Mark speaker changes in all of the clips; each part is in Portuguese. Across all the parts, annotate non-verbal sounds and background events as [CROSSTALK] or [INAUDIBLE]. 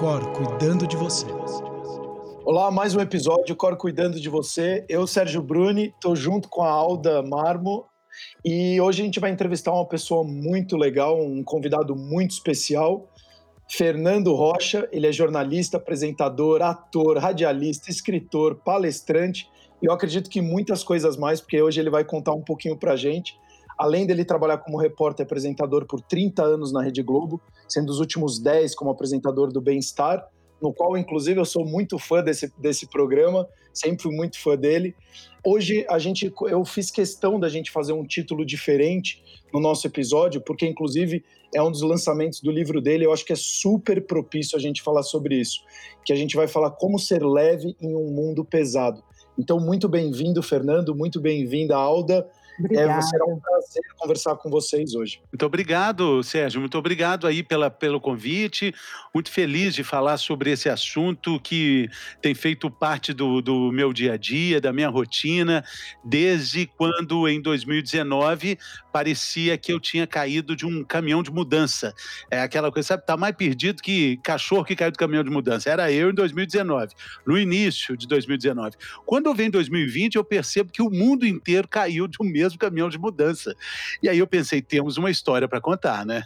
Speaker 1: Cor cuidando de você.
Speaker 2: Olá, mais um episódio Cor cuidando de você. Eu, Sérgio Bruni, estou junto com a Alda Marmo e hoje a gente vai entrevistar uma pessoa muito legal, um convidado muito especial, Fernando Rocha. Ele é jornalista, apresentador, ator, radialista, escritor, palestrante e eu acredito que muitas coisas mais, porque hoje ele vai contar um pouquinho para a gente. Além dele trabalhar como repórter e apresentador por 30 anos na Rede Globo, sendo os últimos 10 como apresentador do Bem-Estar, no qual, inclusive, eu sou muito fã desse, desse programa, sempre fui muito fã dele. Hoje, a gente, eu fiz questão da gente fazer um título diferente no nosso episódio, porque, inclusive, é um dos lançamentos do livro dele. Eu acho que é super propício a gente falar sobre isso, que a gente vai falar como ser leve em um mundo pesado. Então, muito bem-vindo, Fernando, muito bem-vinda, Alda. É, será um prazer conversar com vocês hoje.
Speaker 3: Muito obrigado, Sérgio. Muito obrigado aí pela, pelo convite. Muito feliz de falar sobre esse assunto que tem feito parte do, do meu dia a dia, da minha rotina, desde quando, em 2019, parecia que eu tinha caído de um caminhão de mudança. É aquela coisa, sabe, tá mais perdido que cachorro que caiu do caminhão de mudança. Era eu em 2019, no início de 2019. Quando eu venho em 2020, eu percebo que o mundo inteiro caiu de um mesmo caminhão de mudança. E aí eu pensei, temos uma história para contar, né?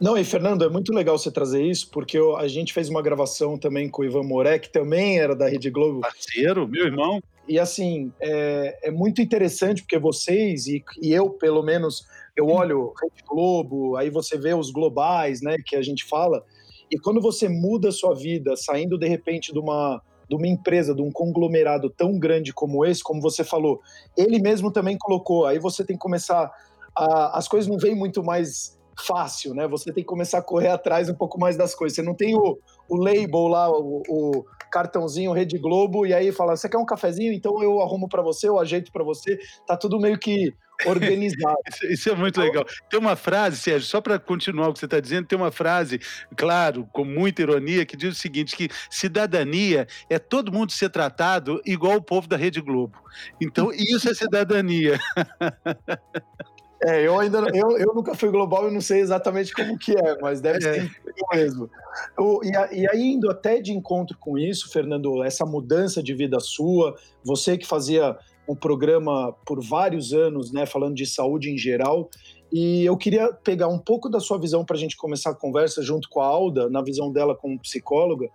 Speaker 2: Não, e Fernando, é muito legal você trazer isso, porque eu, a gente fez uma gravação também com o Ivan Moré, que também era da Rede Globo.
Speaker 3: Parceiro, meu irmão.
Speaker 2: E assim, é, é muito interessante, porque vocês, e, e, eu pelo menos, eu olho Rede Globo, aí você vê os globais, né, que a gente fala, e quando você muda a sua vida, saindo de repente de uma de uma empresa, de um conglomerado tão grande como esse, como você falou, ele mesmo também colocou. Aí você tem que começar. A, as coisas não vêm muito mais fácil, né? Você tem que começar a correr atrás um pouco mais das coisas. Você não tem o, o label lá, o, o cartãozinho Rede Globo, e aí fala: você quer um cafezinho? Então eu arrumo para você, eu ajeito para você. Tá tudo meio que [LAUGHS] organizado.
Speaker 3: isso, isso, é muito legal. Tem uma frase, Sérgio, só para continuar o que você está dizendo, tem uma frase, claro, com muita ironia, que diz o seguinte: que cidadania é todo mundo ser tratado igual o povo da Rede Globo. Então, isso é cidadania. [LAUGHS]
Speaker 2: É, eu ainda eu, eu nunca fui global, eu não sei exatamente como que é, mas deve é. ser mesmo. O, e, e aí, indo até de encontro com isso, Fernando, essa mudança de vida sua, você que fazia um programa por vários anos, né, falando de saúde em geral. E eu queria pegar um pouco da sua visão para a gente começar a conversa junto com a Alda, na visão dela como psicóloga.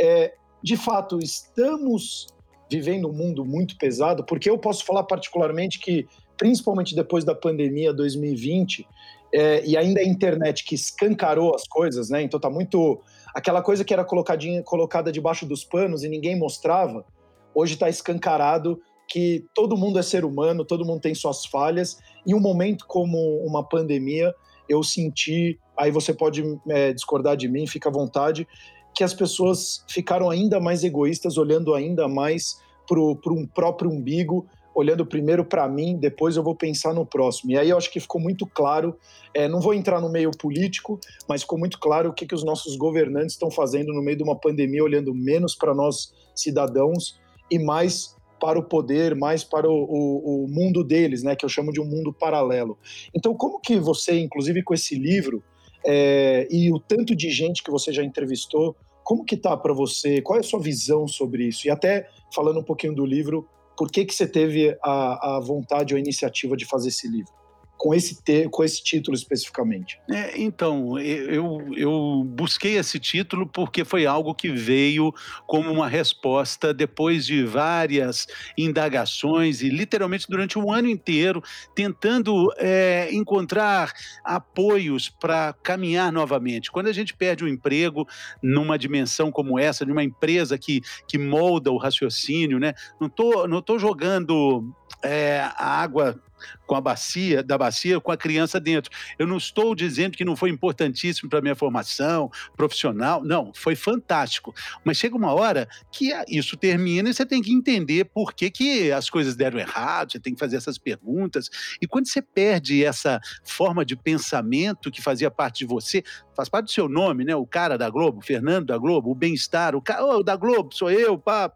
Speaker 2: É, de fato, estamos vivendo um mundo muito pesado, porque eu posso falar particularmente que, principalmente depois da pandemia 2020, é, e ainda a internet que escancarou as coisas, né? Então tá muito. Aquela coisa que era colocadinha, colocada debaixo dos panos e ninguém mostrava, hoje está escancarado que todo mundo é ser humano, todo mundo tem suas falhas. Em um momento como uma pandemia, eu senti, aí você pode é, discordar de mim, fica à vontade, que as pessoas ficaram ainda mais egoístas, olhando ainda mais para um próprio umbigo, olhando primeiro para mim, depois eu vou pensar no próximo. E aí eu acho que ficou muito claro, é, não vou entrar no meio político, mas ficou muito claro o que, que os nossos governantes estão fazendo no meio de uma pandemia, olhando menos para nós cidadãos e mais para o poder, mais para o, o, o, mundo deles, né, que eu chamo de um mundo paralelo. Então, como que você, inclusive com esse livro, é, e o tanto de gente que você já entrevistou, como que tá para você? Qual é a sua visão sobre isso? E até falando um pouquinho do livro, por que que você teve a, a vontade ou a iniciativa de fazer esse livro? Com esse, te, com esse título especificamente?
Speaker 3: É, então, eu, eu busquei esse título porque foi algo que veio como uma resposta depois de várias indagações e literalmente durante um ano inteiro tentando é, encontrar apoios para caminhar novamente. Quando a gente perde um emprego numa dimensão como essa, de uma empresa que, que molda o raciocínio, né? Não tô, não tô jogando é, a água com a bacia, da bacia com a criança dentro. Eu não estou dizendo que não foi importantíssimo para minha formação profissional, não, foi fantástico. Mas chega uma hora que isso termina e você tem que entender por que, que as coisas deram errado, você tem que fazer essas perguntas. E quando você perde essa forma de pensamento que fazia parte de você, faz parte do seu nome, né? O cara da Globo, Fernando da Globo, o bem-estar, o cara oh, da Globo, sou eu, pá.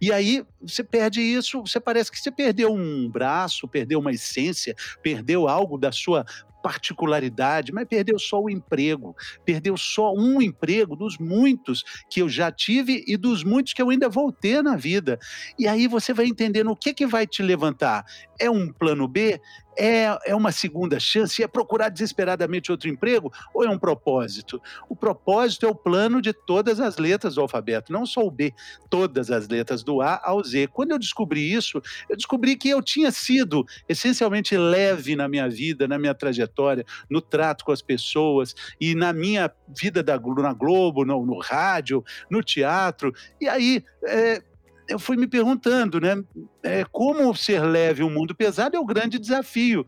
Speaker 3: E aí você perde isso, você parece que você perdeu um braço, perdeu uma essência, perdeu algo da sua particularidade, mas perdeu só o emprego, perdeu só um emprego dos muitos que eu já tive e dos muitos que eu ainda vou ter na vida. E aí você vai entendendo o que, que vai te levantar. É um plano B? É, é uma segunda chance? É procurar desesperadamente outro emprego? Ou é um propósito? O propósito é o plano de todas as letras do alfabeto, não só o B, todas as letras do A ao Z. Quando eu descobri isso, eu descobri que eu tinha sido essencialmente leve na minha vida, na minha trajetória, no trato com as pessoas e na minha vida da, na Globo, no, no rádio, no teatro. E aí, é, eu fui me perguntando, né? É, como ser leve um mundo pesado é o grande desafio.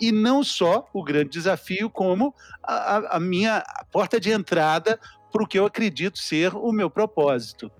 Speaker 3: E não só o grande desafio, como a, a minha porta de entrada para o que eu acredito ser o meu propósito.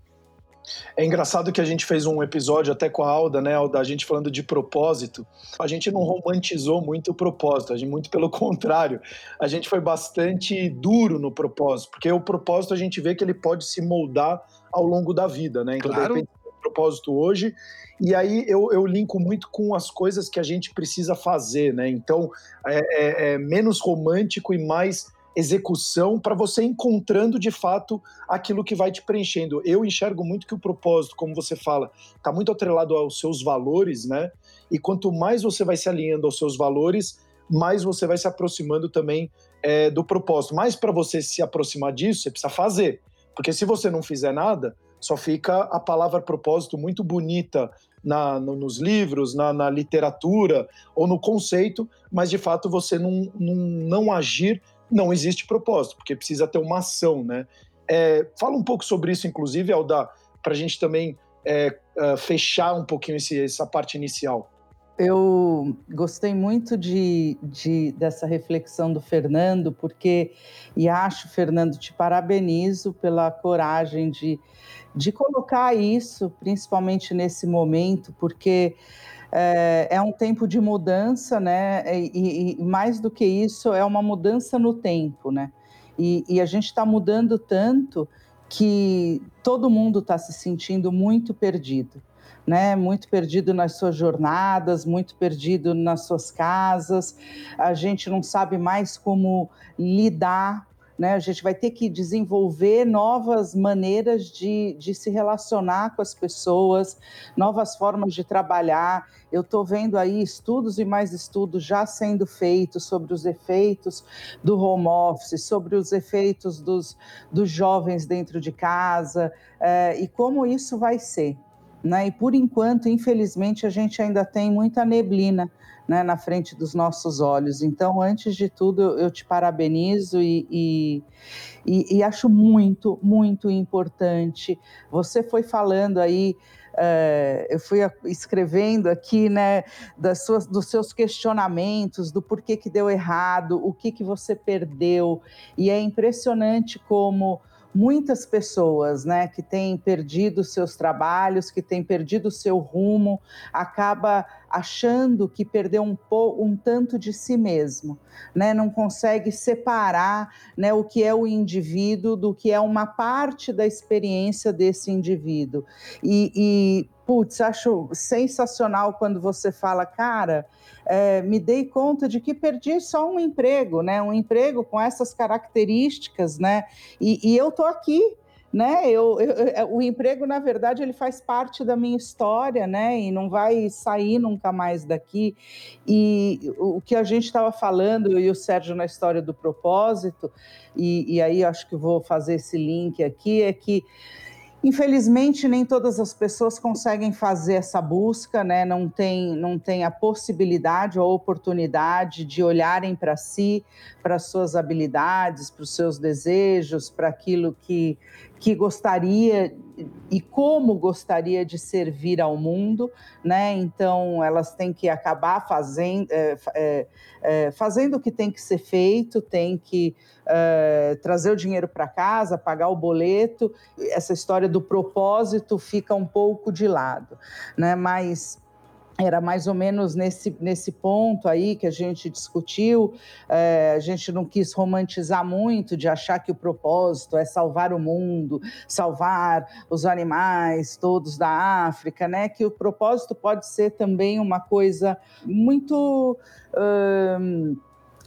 Speaker 2: É engraçado que a gente fez um episódio até com a Alda, né, Alda, a gente falando de propósito. A gente não romantizou muito o propósito, a gente, muito pelo [LAUGHS] contrário. A gente foi bastante duro no propósito, porque o propósito a gente vê que ele pode se moldar ao longo da vida, né?
Speaker 3: Então, claro. de repente,
Speaker 2: propósito hoje. E aí eu, eu linko muito com as coisas que a gente precisa fazer, né? Então é, é, é menos romântico e mais execução para você encontrando de fato aquilo que vai te preenchendo. Eu enxergo muito que o propósito, como você fala, está muito atrelado aos seus valores, né? E quanto mais você vai se alinhando aos seus valores, mais você vai se aproximando também é, do propósito. Mas para você se aproximar disso, você precisa fazer. Porque se você não fizer nada, só fica a palavra propósito muito bonita na, no, nos livros, na, na, literatura ou no conceito, mas de fato você não, não, não agir, não existe propósito, porque precisa ter uma ação, né? É, fala um pouco sobre isso, inclusive, Alda, para a gente também é, é, fechar um pouquinho esse, essa parte inicial.
Speaker 1: Eu gostei muito de, de, dessa reflexão do Fernando, porque, e acho, Fernando, te parabenizo pela coragem de, de colocar isso, principalmente nesse momento, porque é, é um tempo de mudança, né? E, e, mais do que isso, é uma mudança no tempo, né? E, e a gente está mudando tanto que todo mundo está se sentindo muito perdido né? Muito perdido nas suas jornadas, muito perdido nas suas casas. A gente não sabe mais como lidar né? A gente vai ter que desenvolver novas maneiras de, de se relacionar com as pessoas, novas formas de trabalhar. Eu estou vendo aí estudos e mais estudos já sendo feitos sobre os efeitos do home office, sobre os efeitos dos, dos jovens dentro de casa é, e como isso vai ser. Né? E por enquanto, infelizmente, a gente ainda tem muita neblina né, na frente dos nossos olhos. Então, antes de tudo, eu te parabenizo e, e, e, e acho muito, muito importante. Você foi falando aí. Uh, eu fui escrevendo aqui, né, das suas, dos seus questionamentos, do porquê que deu errado, o que que você perdeu, e é impressionante como muitas pessoas, né, que têm perdido seus trabalhos, que têm perdido seu rumo, acaba achando que perdeu um, um tanto de si mesmo, né? Não consegue separar, né, o que é o indivíduo do que é uma parte da experiência desse indivíduo. E, e putz, acho sensacional quando você fala, cara, é, me dei conta de que perdi só um emprego, né? Um emprego com essas características, né? E, e eu tô aqui, né? Eu, eu, é, o emprego, na verdade, ele faz parte da minha história, né? E não vai sair nunca mais daqui. E o que a gente estava falando, eu e o Sérgio na história do propósito, e, e aí acho que vou fazer esse link aqui, é que Infelizmente, nem todas as pessoas conseguem fazer essa busca, né? não, tem, não tem a possibilidade ou a oportunidade de olharem para si, para suas habilidades, para os seus desejos, para aquilo que, que gostaria e como gostaria de servir ao mundo, né? Então elas têm que acabar fazendo, é, é, é, fazendo o que tem que ser feito, tem que é, trazer o dinheiro para casa, pagar o boleto. Essa história do propósito fica um pouco de lado, né? Mas era mais ou menos nesse, nesse ponto aí que a gente discutiu. É, a gente não quis romantizar muito de achar que o propósito é salvar o mundo, salvar os animais todos da África, né? Que o propósito pode ser também uma coisa muito. Hum,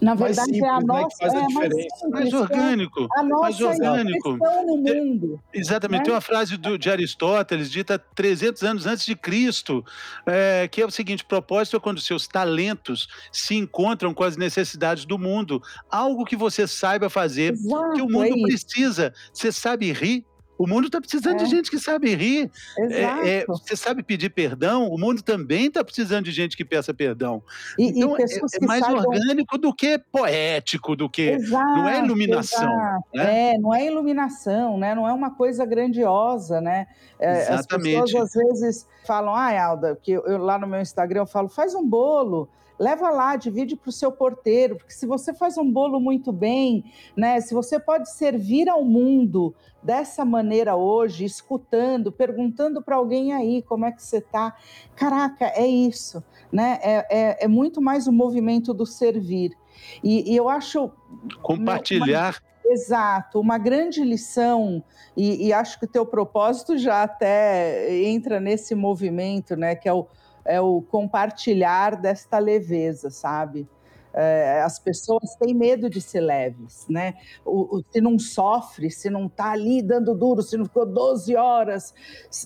Speaker 1: na verdade, simples, é a nossa. Né, faz
Speaker 3: a é, diferença. Mais, mais orgânico. A nossa mais orgânico.
Speaker 1: no mundo.
Speaker 3: exatamente. Né? Tem uma frase do, de Aristóteles, dita 300 anos antes de Cristo, é, que é o seguinte: propósito é quando seus talentos se encontram com as necessidades do mundo. Algo que você saiba fazer, Exato, que o mundo é precisa. Você sabe rir, o mundo está precisando é. de gente que sabe rir. É, é, você sabe pedir perdão, o mundo também está precisando de gente que peça perdão. E, então, e é, é mais saibam... orgânico do que poético, do que. Exato, não é iluminação.
Speaker 1: Né? É, não é iluminação, né? não é uma coisa grandiosa. Né? Exatamente. As pessoas às vezes falam, ah, Alda, que eu, eu, lá no meu Instagram eu falo, faz um bolo leva lá, divide para o seu porteiro, porque se você faz um bolo muito bem, né, se você pode servir ao mundo dessa maneira hoje, escutando, perguntando para alguém aí como é que você está, caraca, é isso, né? É, é, é, muito mais o movimento do servir. E, e eu acho
Speaker 3: compartilhar.
Speaker 1: Uma, exato, uma grande lição e, e acho que o teu propósito já até entra nesse movimento, né? Que é o é o compartilhar desta leveza, sabe? É, as pessoas têm medo de ser leves, né? O, o, se não sofre, se não está ali dando duro, se não ficou 12 horas,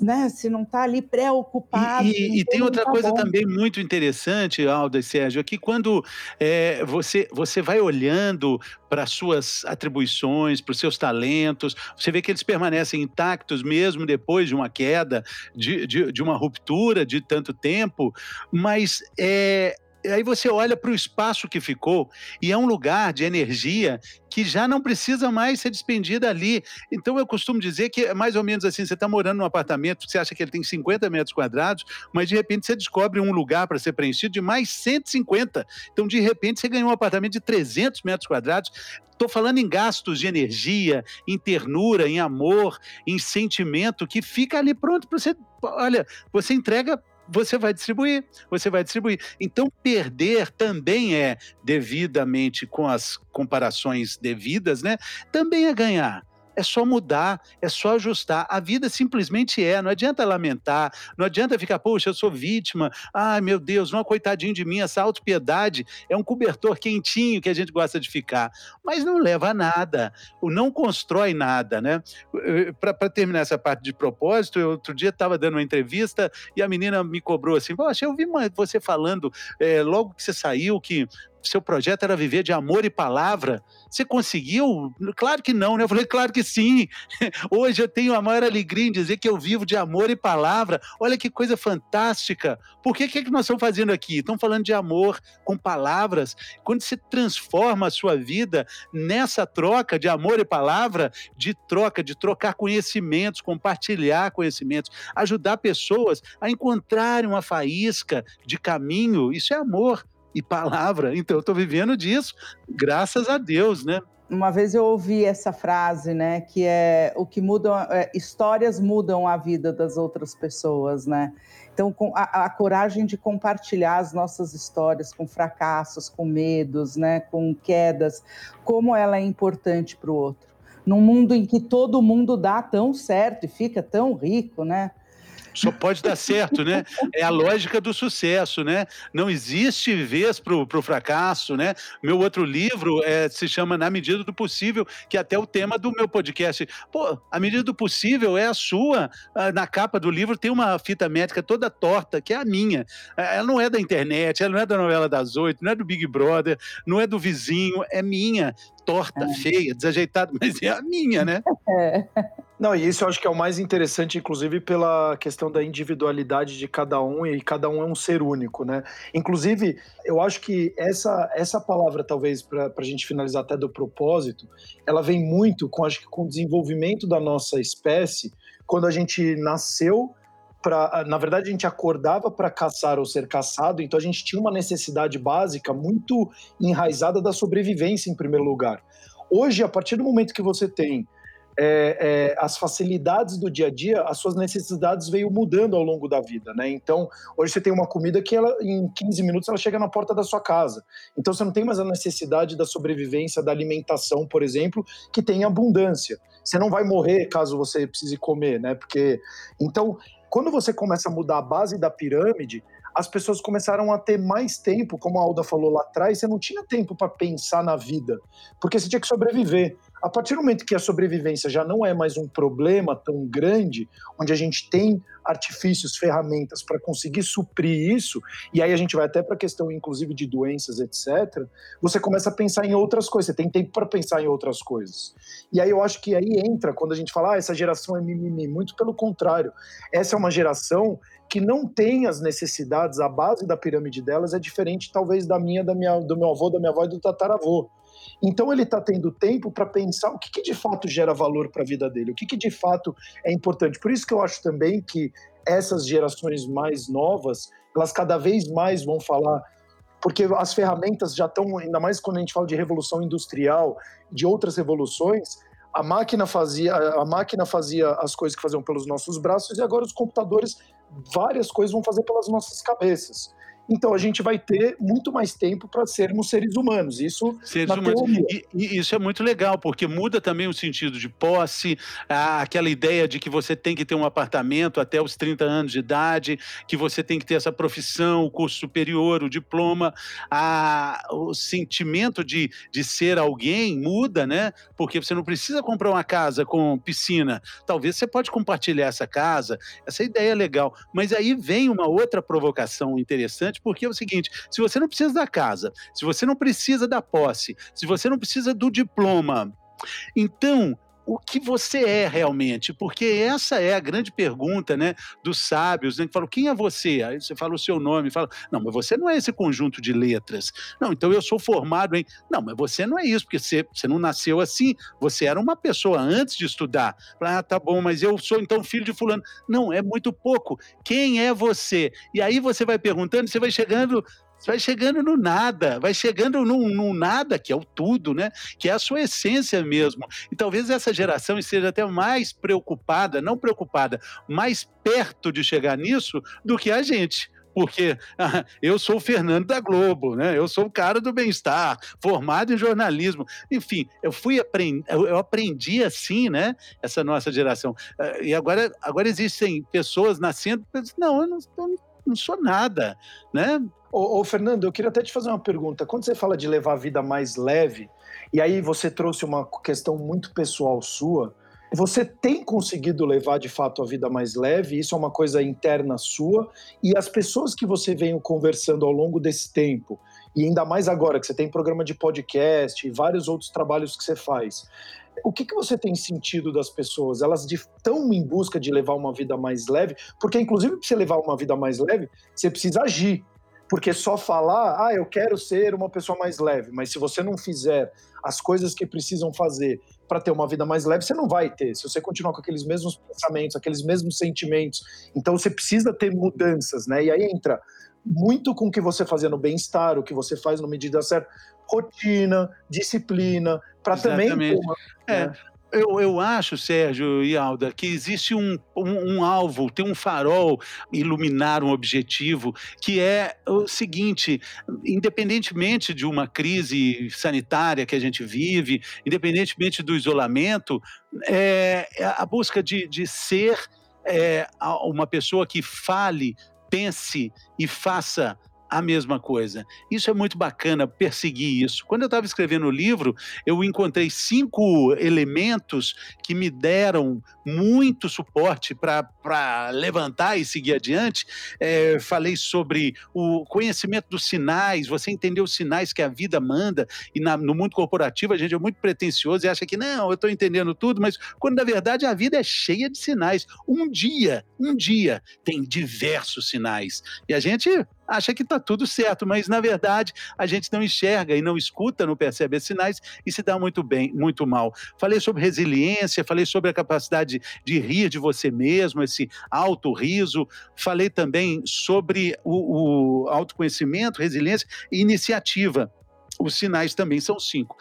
Speaker 1: né? Se não está ali preocupado.
Speaker 3: E, e, e tem outra tá coisa bom. também muito interessante, Alda e Sérgio, é que quando é, você, você vai olhando para suas atribuições, para os seus talentos, você vê que eles permanecem intactos mesmo depois de uma queda, de, de, de uma ruptura de tanto tempo, mas é, aí você olha para o espaço que ficou e é um lugar de energia que já não precisa mais ser despendida ali. Então eu costumo dizer que é mais ou menos assim: você está morando num apartamento, você acha que ele tem 50 metros quadrados, mas de repente você descobre um lugar para ser preenchido de mais 150. Então, de repente, você ganhou um apartamento de 300 metros quadrados. Estou falando em gastos de energia, em ternura, em amor, em sentimento que fica ali pronto para você. Olha, você entrega você vai distribuir, você vai distribuir. Então, perder também é devidamente com as comparações devidas, né? Também é ganhar é só mudar, é só ajustar. A vida simplesmente é, não adianta lamentar, não adianta ficar, poxa, eu sou vítima, ai meu Deus, não, coitadinho de mim, essa autopiedade é um cobertor quentinho que a gente gosta de ficar, mas não leva a nada, o não constrói nada, né? Para terminar essa parte de propósito, eu outro dia estava dando uma entrevista e a menina me cobrou assim, poxa, eu vi você falando é, logo que você saiu que seu projeto era viver de amor e palavra. Você conseguiu? Claro que não, né? Eu falei, claro que sim. [LAUGHS] Hoje eu tenho a maior alegria em dizer que eu vivo de amor e palavra. Olha que coisa fantástica. Por que, que, é que nós estamos fazendo aqui? Estamos falando de amor com palavras. Quando você transforma a sua vida nessa troca de amor e palavra, de troca, de trocar conhecimentos, compartilhar conhecimentos, ajudar pessoas a encontrarem uma faísca de caminho, isso é amor e palavra. Então eu estou vivendo disso, graças a Deus, né?
Speaker 1: Uma vez eu ouvi essa frase, né, que é o que mudam, é, histórias mudam a vida das outras pessoas, né? Então, a, a, coragem de compartilhar as nossas histórias com fracassos, com medos, né, com quedas, como ela é importante para o outro. Num mundo em que todo mundo dá tão certo e fica tão rico, né?
Speaker 3: Só pode dar certo, né? É a lógica do sucesso, né? Não existe vez para o fracasso, né? Meu outro livro é, se chama Na Medida do Possível, que é até o tema do meu podcast. Pô, a medida do possível é a sua. Ah, na capa do livro tem uma fita métrica toda torta, que é a minha. Ela não é da internet, ela não é da novela das oito, não é do Big Brother, não é do vizinho, é minha torta, é. feia, desajeitada, [LAUGHS] mas é a minha, né? É.
Speaker 2: Não, e isso eu acho que é o mais interessante, inclusive pela questão da individualidade de cada um e cada um é um ser único, né? Inclusive, eu acho que essa, essa palavra, talvez, para a gente finalizar até do propósito, ela vem muito com, acho que, com o desenvolvimento da nossa espécie, quando a gente nasceu Pra, na verdade, a gente acordava para caçar ou ser caçado, então a gente tinha uma necessidade básica muito enraizada da sobrevivência, em primeiro lugar. Hoje, a partir do momento que você tem é, é, as facilidades do dia a dia, as suas necessidades veio mudando ao longo da vida, né? Então, hoje você tem uma comida que ela, em 15 minutos ela chega na porta da sua casa. Então, você não tem mais a necessidade da sobrevivência, da alimentação, por exemplo, que tem abundância. Você não vai morrer caso você precise comer, né? Porque, então, quando você começa a mudar a base da pirâmide, as pessoas começaram a ter mais tempo, como a Alda falou lá atrás, você não tinha tempo para pensar na vida, porque você tinha que sobreviver. A partir do momento que a sobrevivência já não é mais um problema tão grande, onde a gente tem artifícios, ferramentas para conseguir suprir isso, e aí a gente vai até para a questão, inclusive, de doenças, etc., você começa a pensar em outras coisas, você tem tempo para pensar em outras coisas. E aí eu acho que aí entra, quando a gente fala, ah, essa geração é mimimi, muito pelo contrário. Essa é uma geração que não tem as necessidades, a base da pirâmide delas é diferente, talvez, da minha, da minha do meu avô, da minha avó e do tataravô. Então ele está tendo tempo para pensar o que, que, de fato gera valor para a vida dele, o que, que de fato é importante. Por isso que eu acho também que essas gerações mais novas, elas cada vez mais vão falar porque as ferramentas já estão, ainda mais quando a gente fala de revolução industrial, de outras revoluções, a máquina fazia a máquina fazia as coisas que faziam pelos nossos braços e agora os computadores várias coisas vão fazer pelas nossas cabeças. Então a gente vai ter muito mais tempo para sermos seres humanos. Isso seres humanos.
Speaker 3: E, e, isso é muito legal, porque muda também o sentido de posse, aquela ideia de que você tem que ter um apartamento até os 30 anos de idade, que você tem que ter essa profissão, o curso superior, o diploma, a, o sentimento de, de ser alguém muda, né? Porque você não precisa comprar uma casa com piscina. Talvez você pode compartilhar essa casa. Essa ideia é legal. Mas aí vem uma outra provocação interessante porque é o seguinte: se você não precisa da casa, se você não precisa da posse, se você não precisa do diploma, então o que você é realmente, porque essa é a grande pergunta, né, dos sábios, né, que falam, quem é você? Aí você fala o seu nome, fala, não, mas você não é esse conjunto de letras. Não, então eu sou formado em, não, mas você não é isso, porque você, você não nasceu assim, você era uma pessoa antes de estudar. Ah, tá bom, mas eu sou então filho de fulano. Não, é muito pouco. Quem é você? E aí você vai perguntando, você vai chegando você vai chegando no nada, vai chegando no, no, nada, que é o tudo, né? Que é a sua essência mesmo. E talvez essa geração esteja até mais preocupada, não preocupada, mais perto de chegar nisso do que a gente porque [LAUGHS] ah, eu sou o Fernando da Globo, né? Eu sou o cara do bem-estar, formado em jornalismo. Enfim, eu fui aprend... eu aprendi assim, né? Essa nossa geração. Ah, e agora, agora existem pessoas nascendo, não, eu não, eu não sou nada, né?
Speaker 2: Ô, ô, Fernando, eu queria até te fazer uma pergunta. Quando você fala de levar a vida mais leve, e aí você trouxe uma questão muito pessoal sua, você tem conseguido levar de fato a vida mais leve? Isso é uma coisa interna sua? E as pessoas que você vem conversando ao longo desse tempo, e ainda mais agora que você tem programa de podcast e vários outros trabalhos que você faz, o que, que você tem sentido das pessoas? Elas estão em busca de levar uma vida mais leve? Porque, inclusive, para você levar uma vida mais leve, você precisa agir. Porque só falar, ah, eu quero ser uma pessoa mais leve, mas se você não fizer as coisas que precisam fazer para ter uma vida mais leve, você não vai ter. Se você continuar com aqueles mesmos pensamentos, aqueles mesmos sentimentos, então você precisa ter mudanças, né? E aí entra muito com o que você fazia no bem-estar, o que você faz no medida certa, rotina, disciplina, para também. Uma,
Speaker 3: é. Né? Eu, eu acho, Sérgio e Alda, que existe um, um, um, alvo, tem um farol iluminar um objetivo, que é o seguinte: independentemente de uma crise sanitária que a gente vive, independentemente do isolamento, é, é a busca de, de ser é, uma pessoa que fale, pense e faça a mesma coisa. Isso é muito bacana, perseguir isso. Quando eu estava escrevendo o livro, eu encontrei cinco elementos que me deram muito suporte para levantar e seguir adiante. É, falei sobre o conhecimento dos sinais, você entender os sinais que a vida manda, e na, no mundo corporativo a gente é muito pretencioso e acha que não, eu estou entendendo tudo, mas quando na verdade a vida é cheia de sinais. Um dia, um dia tem diversos sinais. E a gente acha que está tudo certo, mas na verdade a gente não enxerga e não escuta, não percebe sinais e se dá muito bem, muito mal. Falei sobre resiliência, falei sobre a capacidade de rir de você mesmo, esse autorriso, falei também sobre o, o autoconhecimento, resiliência e iniciativa os sinais também são cinco.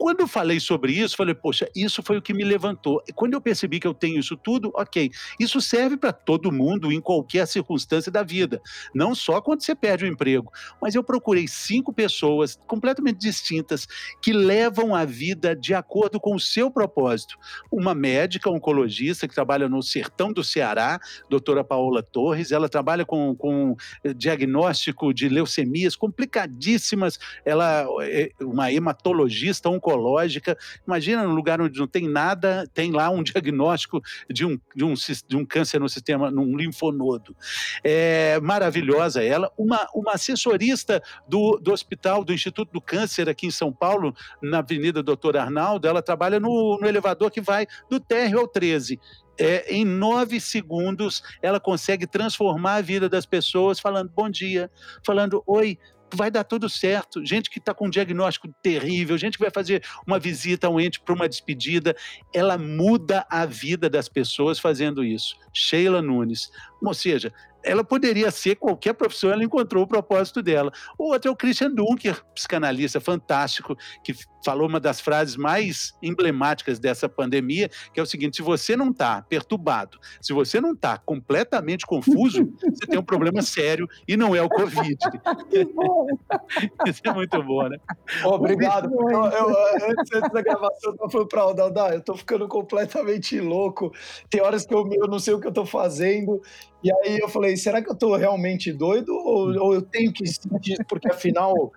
Speaker 3: Quando eu falei sobre isso, falei, poxa, isso foi o que me levantou. E quando eu percebi que eu tenho isso tudo, ok, isso serve para todo mundo em qualquer circunstância da vida, não só quando você perde o emprego. Mas eu procurei cinco pessoas completamente distintas que levam a vida de acordo com o seu propósito. Uma médica oncologista que trabalha no sertão do Ceará, doutora Paola Torres, ela trabalha com, com diagnóstico de leucemias complicadíssimas, ela é uma hematologista oncologista oncológica. Imagina num lugar onde não tem nada, tem lá um [LAUGHS] diagnóstico de um, de um, de um câncer no sistema, num linfonodo. É maravilhosa ela. Uma, uma assessorista do, do hospital, do Instituto do Câncer aqui em São Paulo, na Avenida Doutor Arnaldo, ela trabalha no, no elevador que vai do térreo ao 13. É, em nove segundos, ela consegue transformar a vida das pessoas falando bom dia, falando oi, vai dar tudo certo. Gente que está com um diagnóstico terrível, gente que vai fazer uma visita a um ente para uma despedida, ela muda a vida das pessoas fazendo isso. Sheila Nunes. Ou seja, ela poderia ser qualquer profissão, ela encontrou o propósito dela. O outro é o Christian Dunker, psicanalista fantástico, que falou uma das frases mais emblemáticas dessa pandemia, que é o seguinte: se você não está perturbado, se você não está completamente confuso, [LAUGHS] você tem um problema sério e não é o Covid. [LAUGHS] [LAUGHS] Isso é muito bom, né?
Speaker 2: Obrigado. Eu, eu, antes, antes, da gravação, eu falei para o Daldá, eu estou ficando completamente louco. Tem horas que eu, eu não sei o que eu estou fazendo. E aí eu falei, será que eu estou realmente doido ou, ou eu tenho que sentir porque afinal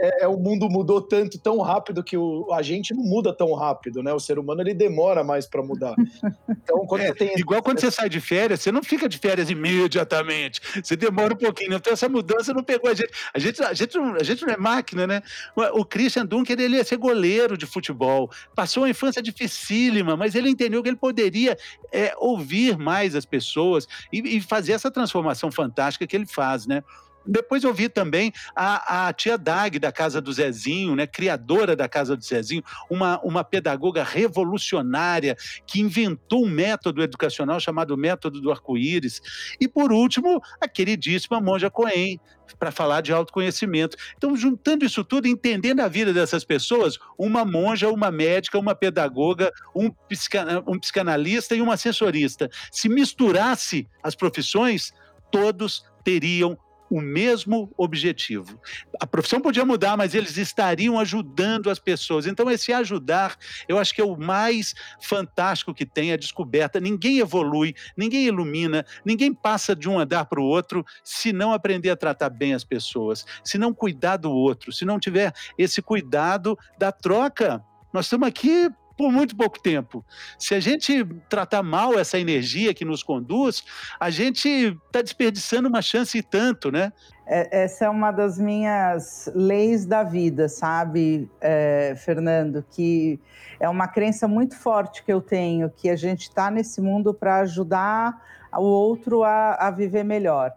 Speaker 2: é, é, o mundo mudou tanto, tão rápido que o, a gente não muda tão rápido, né? O ser humano ele demora mais para mudar.
Speaker 3: Então, quando é, tem... Igual quando você sai de férias, você não fica de férias imediatamente. Você demora um pouquinho. Então, essa mudança não pegou a gente. A gente, a gente, a gente não é máquina, né? O Christian Dunker, ele ia ser goleiro de futebol. Passou uma infância dificílima, mas ele entendeu que ele poderia é, ouvir mais as pessoas e, e fazer essa transformação fantástica que ele faz, né? Depois eu vi também a, a, tia Dag da Casa do Zezinho, né, criadora da Casa do Zezinho, uma, uma pedagoga revolucionária que inventou um método educacional chamado Método do Arco-Íris. E por último, a queridíssima Monja Coen, para falar de autoconhecimento. Então, juntando isso tudo, entendendo a vida dessas pessoas, uma monja, uma médica, uma pedagoga, um, um psicanalista e uma assessorista, se misturasse as profissões, todos teriam o mesmo objetivo. A profissão podia mudar, mas eles estariam ajudando as pessoas. Então, esse ajudar, eu acho que é o mais fantástico que tem a descoberta. Ninguém evolui, ninguém ilumina, ninguém passa de um andar para o outro se não aprender a tratar bem as pessoas, se não cuidar do outro, se não tiver esse cuidado da troca. Nós estamos aqui por muito pouco tempo. Se a gente tratar mal essa energia que nos conduz, a gente está desperdiçando uma chance e tanto, né?
Speaker 1: É, essa é uma das minhas leis da vida, sabe, é, Fernando? Que é uma crença muito forte que eu tenho, que a gente está nesse mundo para ajudar o outro a, a viver melhor.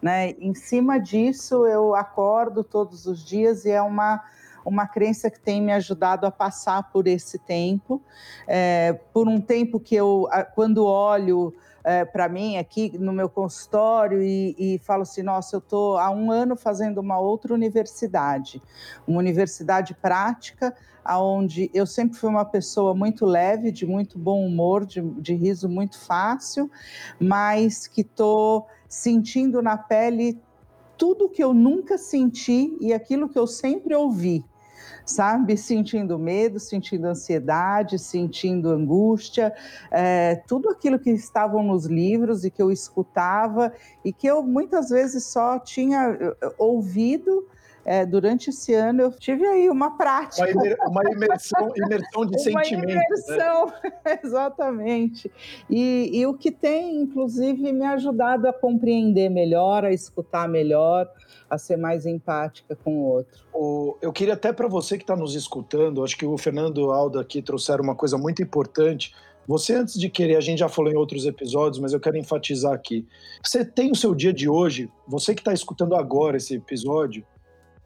Speaker 1: Né? Em cima disso, eu acordo todos os dias e é uma uma crença que tem me ajudado a passar por esse tempo, é, por um tempo que eu, quando olho é, para mim aqui no meu consultório e, e falo assim, nossa, eu estou há um ano fazendo uma outra universidade, uma universidade prática, aonde eu sempre fui uma pessoa muito leve, de muito bom humor, de, de riso muito fácil, mas que estou sentindo na pele tudo que eu nunca senti e aquilo que eu sempre ouvi sabe? Sentindo medo, sentindo ansiedade, sentindo angústia, é, tudo aquilo que estavam nos livros e que eu escutava e que eu muitas vezes só tinha eh, ouvido. É, durante esse ano eu tive aí uma prática.
Speaker 2: Uma, imersão, imersão de [LAUGHS] sentimentos. Uma imersão,
Speaker 1: né? [LAUGHS] exatamente. E, e o que tem, inclusive, me ajudado a compreender melhor, a escutar melhor, a ser mais empática com o outro.
Speaker 2: O, eu queria até para você que está nos escutando, acho que o Fernando e o Aldo aqui trouxeram uma coisa muito importante. Você, antes de querer, a gente já falou em outros episódios, mas eu quero enfatizar aqui. Você tem o seu dia de hoje, você que está escutando agora esse episódio,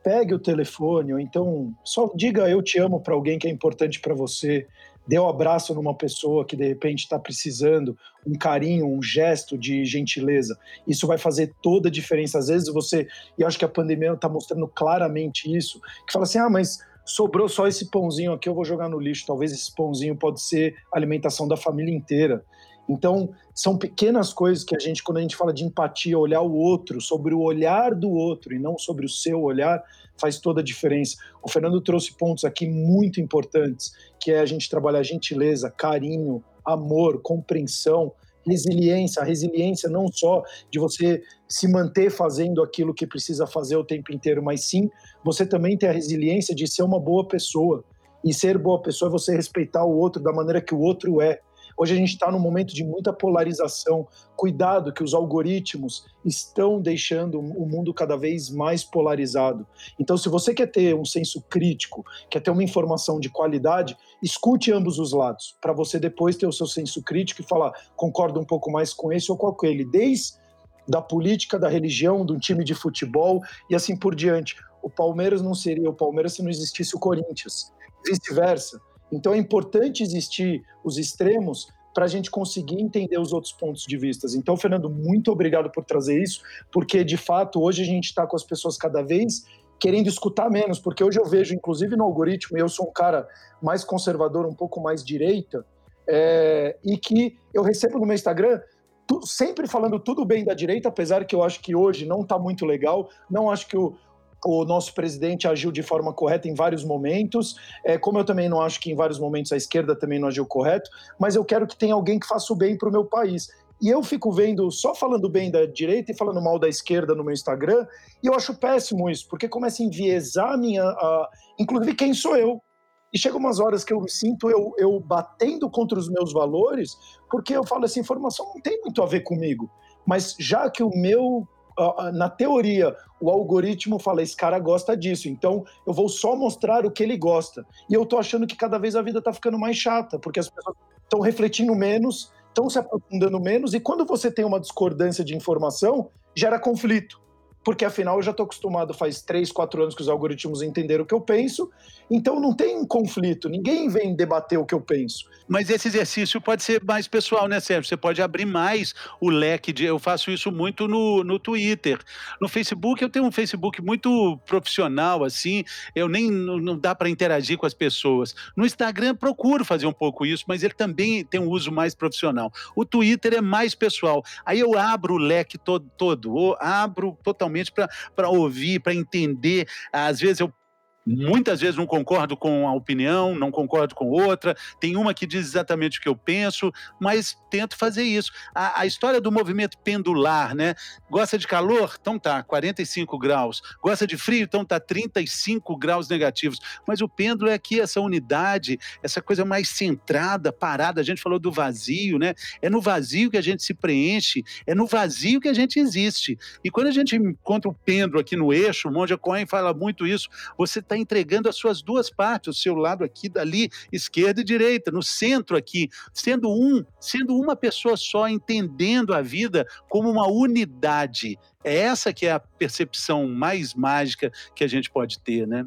Speaker 2: pegue o telefone, ou então só diga eu te amo para alguém que é importante para você. dê um abraço numa pessoa que de repente está precisando, um carinho, um gesto de gentileza. Isso vai fazer toda a diferença. Às vezes você, e acho que a pandemia está mostrando claramente isso, que fala assim: ah, mas sobrou só esse pãozinho aqui, eu vou jogar no lixo. Talvez esse pãozinho pode ser alimentação da família inteira. Então, são pequenas coisas que a gente, quando a gente fala de empatia, olhar o outro, sobre o olhar do outro e não sobre o seu olhar, faz toda a diferença. O Fernando trouxe pontos aqui muito importantes, que é a gente trabalhar gentileza, carinho, amor, compreensão, resiliência. A resiliência não só de você se manter fazendo aquilo que precisa fazer o tempo inteiro, mas sim você também ter a resiliência de ser uma boa pessoa. E ser boa pessoa é você respeitar o outro da maneira que o outro é. Hoje a gente está num momento de muita polarização. Cuidado que os algoritmos estão deixando o mundo cada vez mais polarizado. Então, se você quer ter um senso crítico, quer ter uma informação de qualidade, escute ambos os lados, para você depois ter o seu senso crítico e falar, concordo um pouco mais com esse ou com aquele, desde da política, da religião, de um time de futebol e assim por diante. O Palmeiras não seria o Palmeiras se não existisse o Corinthians. Vice-versa. Então é importante existir os extremos para a gente conseguir entender os outros pontos de vista. Então, Fernando, muito obrigado por trazer isso, porque de fato hoje a gente está com as pessoas cada vez querendo escutar menos, porque hoje eu vejo, inclusive no algoritmo, eu sou um cara mais conservador, um pouco mais direita, é, e que eu recebo no meu Instagram tu, sempre falando tudo bem da direita, apesar que eu acho que hoje não está muito legal, não acho que o, o nosso presidente agiu de forma correta em vários momentos, é, como eu também não acho que em vários momentos a esquerda também não agiu correto, mas eu quero que tenha alguém que faça o bem para o meu país. E eu fico vendo, só falando bem da direita e falando mal da esquerda no meu Instagram, e eu acho péssimo isso, porque começa a enviesar a minha. A, inclusive, quem sou eu? E chega umas horas que eu me sinto eu, eu batendo contra os meus valores, porque eu falo assim: informação não tem muito a ver comigo. Mas já que o meu na teoria, o algoritmo fala: esse cara gosta disso, então eu vou só mostrar o que ele gosta. E eu tô achando que cada vez a vida tá ficando mais chata, porque as pessoas estão refletindo menos, estão se aprofundando menos, e quando você tem uma discordância de informação, gera conflito porque afinal eu já estou acostumado faz três, quatro anos que os algoritmos entenderam o que eu penso, então não tem conflito, ninguém vem debater o que eu penso.
Speaker 3: Mas esse exercício pode ser mais pessoal, né, Sérgio? Você pode abrir mais o leque de. Eu faço isso muito no, no Twitter. No Facebook, eu tenho um Facebook muito profissional, assim, eu nem não dá para interagir com as pessoas. No Instagram, procuro fazer um pouco isso, mas ele também tem um uso mais profissional. O Twitter é mais pessoal. Aí eu abro o leque todo, todo abro totalmente realmente para ouvir, para entender. Às vezes eu Muitas vezes não concordo com a opinião, não concordo com outra. Tem uma que diz exatamente o que eu penso, mas tento fazer isso. A, a, história do movimento pendular, né? Gosta de calor? Então tá, 45 graus. Gosta de frio? Então tá 35 graus negativos. Mas o pêndulo é aqui essa unidade, essa coisa mais centrada, parada. A gente falou do vazio, né? É no vazio que a gente se preenche, é no vazio que a gente existe. E quando a gente encontra o pêndulo aqui no eixo, o Monja Cohen fala muito isso, você está entregando as suas duas partes, o seu lado aqui, dali, esquerda e direita, no centro aqui, sendo um, sendo uma pessoa só, entendendo a vida como uma unidade. É essa que é a percepção mais mágica que a gente pode ter, né?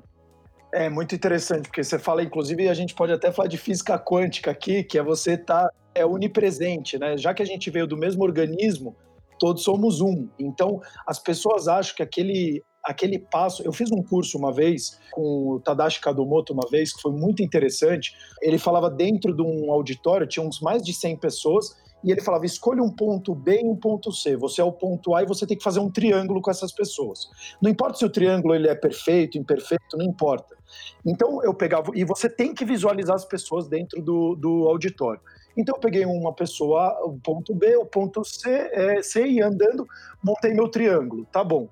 Speaker 2: É muito interessante, porque você fala, inclusive, a gente pode até falar de física quântica aqui, que é você estar tá, é onipresente, né? Já que a gente veio do mesmo organismo, todos somos um. Então, as pessoas acham que aquele aquele passo. Eu fiz um curso uma vez com o Tadashi Kadomoto, uma vez, que foi muito interessante. Ele falava dentro de um auditório, tinha uns mais de 100 pessoas, e ele falava: escolha um ponto B e um ponto C. Você é o ponto A e você tem que fazer um triângulo com essas pessoas. Não importa se o triângulo ele é perfeito, imperfeito, não importa. Então eu pegava. E você tem que visualizar as pessoas dentro do, do auditório. Então eu peguei uma pessoa, o ponto B, o ponto C, é, C e andando, montei meu triângulo. Tá bom.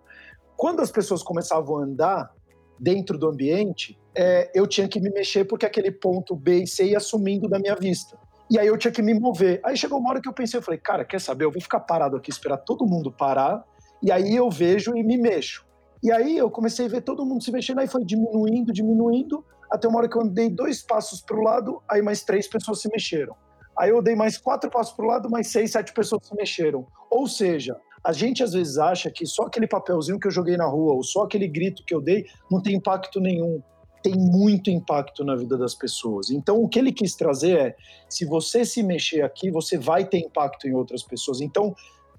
Speaker 2: Quando as pessoas começavam a andar dentro do ambiente, é, eu tinha que me mexer porque aquele ponto B e C ia sumindo da minha vista. E aí eu tinha que me mover. Aí chegou uma hora que eu pensei, eu falei, cara, quer saber? Eu vou ficar parado aqui, esperar todo mundo parar, e aí eu vejo e me mexo. E aí eu comecei a ver todo mundo se mexendo, aí foi diminuindo, diminuindo, até uma hora que eu andei dois passos para o lado, aí mais três pessoas se mexeram. Aí eu dei mais quatro passos para o lado, mais seis, sete pessoas se mexeram. Ou seja, a gente às vezes acha que só aquele papelzinho que eu joguei na rua, ou só aquele grito que eu dei, não tem impacto nenhum. tem muito impacto na vida das pessoas. Então, o que ele quis trazer é: se você se mexer aqui, você vai ter impacto em outras pessoas. Então,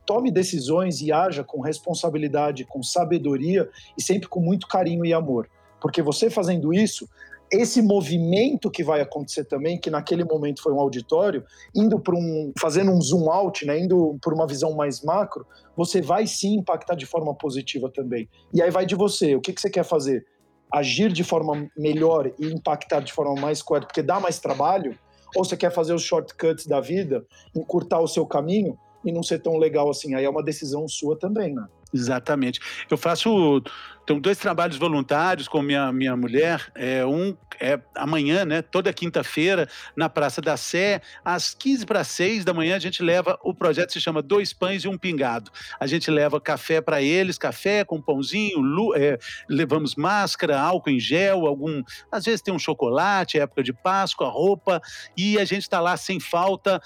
Speaker 2: tome decisões e haja com responsabilidade, com sabedoria e sempre com muito carinho e amor. Porque você fazendo isso, esse movimento que vai acontecer também, que naquele momento foi um auditório, indo para um, fazendo um zoom out, né, indo por uma visão mais macro, você vai sim impactar de forma positiva também. E aí vai de você, o que, que você quer fazer? Agir de forma melhor e impactar de forma mais correta, porque dá mais trabalho? Ou você quer fazer os shortcuts da vida, encurtar o seu caminho e não ser tão legal assim? Aí é uma decisão sua também, né?
Speaker 3: Exatamente. Eu faço tenho dois trabalhos voluntários com minha, minha mulher. É, um é amanhã, né? Toda quinta-feira, na Praça da Sé, às 15 para 6 da manhã, a gente leva. O projeto se chama Dois Pães e um Pingado. A gente leva café para eles, café com pãozinho, é, levamos máscara, álcool em gel, algum. Às vezes tem um chocolate, época de Páscoa, roupa, e a gente está lá sem falta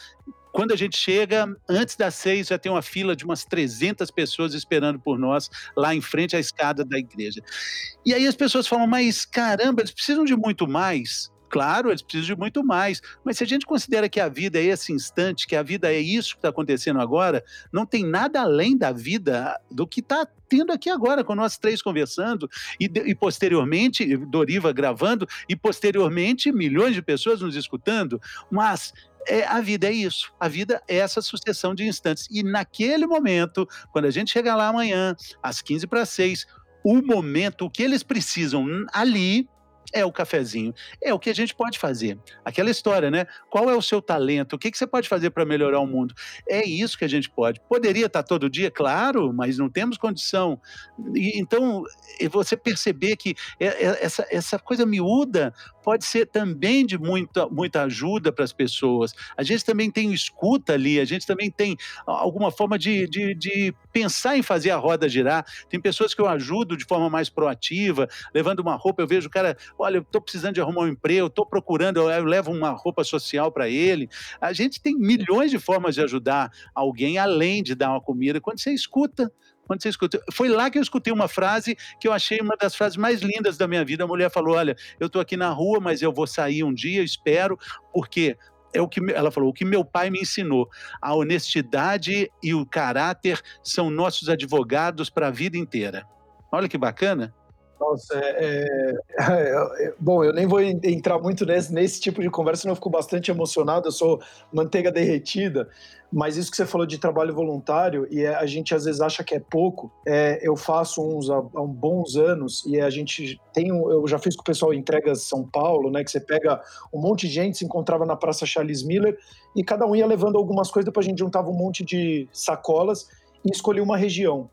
Speaker 3: quando a gente chega, antes das seis, já tem uma fila de umas 300 pessoas esperando por nós lá em frente à escada da igreja. E aí as pessoas falam, mas caramba, eles precisam de muito mais. Claro, eles precisam de muito mais. Mas se a gente considera que a vida é esse instante, que a vida é isso que está acontecendo agora, não tem nada além da vida do que está tendo aqui agora, com nós três conversando, e, e, posteriormente, Doriva gravando, e posteriormente milhões de pessoas nos escutando. Mas é, a vida é isso. A vida é essa sucessão de instantes. E naquele momento, quando a gente chegar lá amanhã, às 15 para 6, o momento, o que eles precisam ali é o cafezinho. É o que a gente pode fazer. Aquela história, né? Qual é o seu talento? O que, que você pode fazer para melhorar o mundo? É isso que a gente pode. Poderia estar todo dia, claro, mas não temos condição. E, então, você perceber que essa, essa coisa miúda pode ser também de muita, muita ajuda para as pessoas. A gente também tem escuta ali, a gente também tem alguma forma de, de, de pensar em fazer a roda girar. Tem pessoas que eu ajudo de forma mais proativa, levando uma roupa, eu vejo o cara olha, eu estou precisando de arrumar um emprego, estou procurando, eu, eu levo uma roupa social para ele. A gente tem milhões de formas de ajudar alguém além de dar uma comida. Quando você escuta, quando você escuta. Foi lá que eu escutei uma frase que eu achei uma das frases mais lindas da minha vida. A mulher falou: Olha, eu estou aqui na rua, mas eu vou sair um dia, espero, porque é o que ela falou, o que meu pai me ensinou. A honestidade e o caráter são nossos advogados para a vida inteira. Olha que bacana.
Speaker 2: Nossa, é, é, [LAUGHS] é, bom, eu nem vou entrar muito nesse, nesse tipo de conversa, senão eu fico bastante emocionado, eu sou manteiga derretida, mas isso que você falou de trabalho voluntário, e é, a gente às vezes acha que é pouco, é, eu faço uns há, bons anos, e a gente tem, eu já fiz com o pessoal Entregas São Paulo, né, que você pega um monte de gente, se encontrava na Praça Charles Miller, e cada um ia levando algumas coisas, depois a gente juntava um monte de sacolas e escolhia uma região.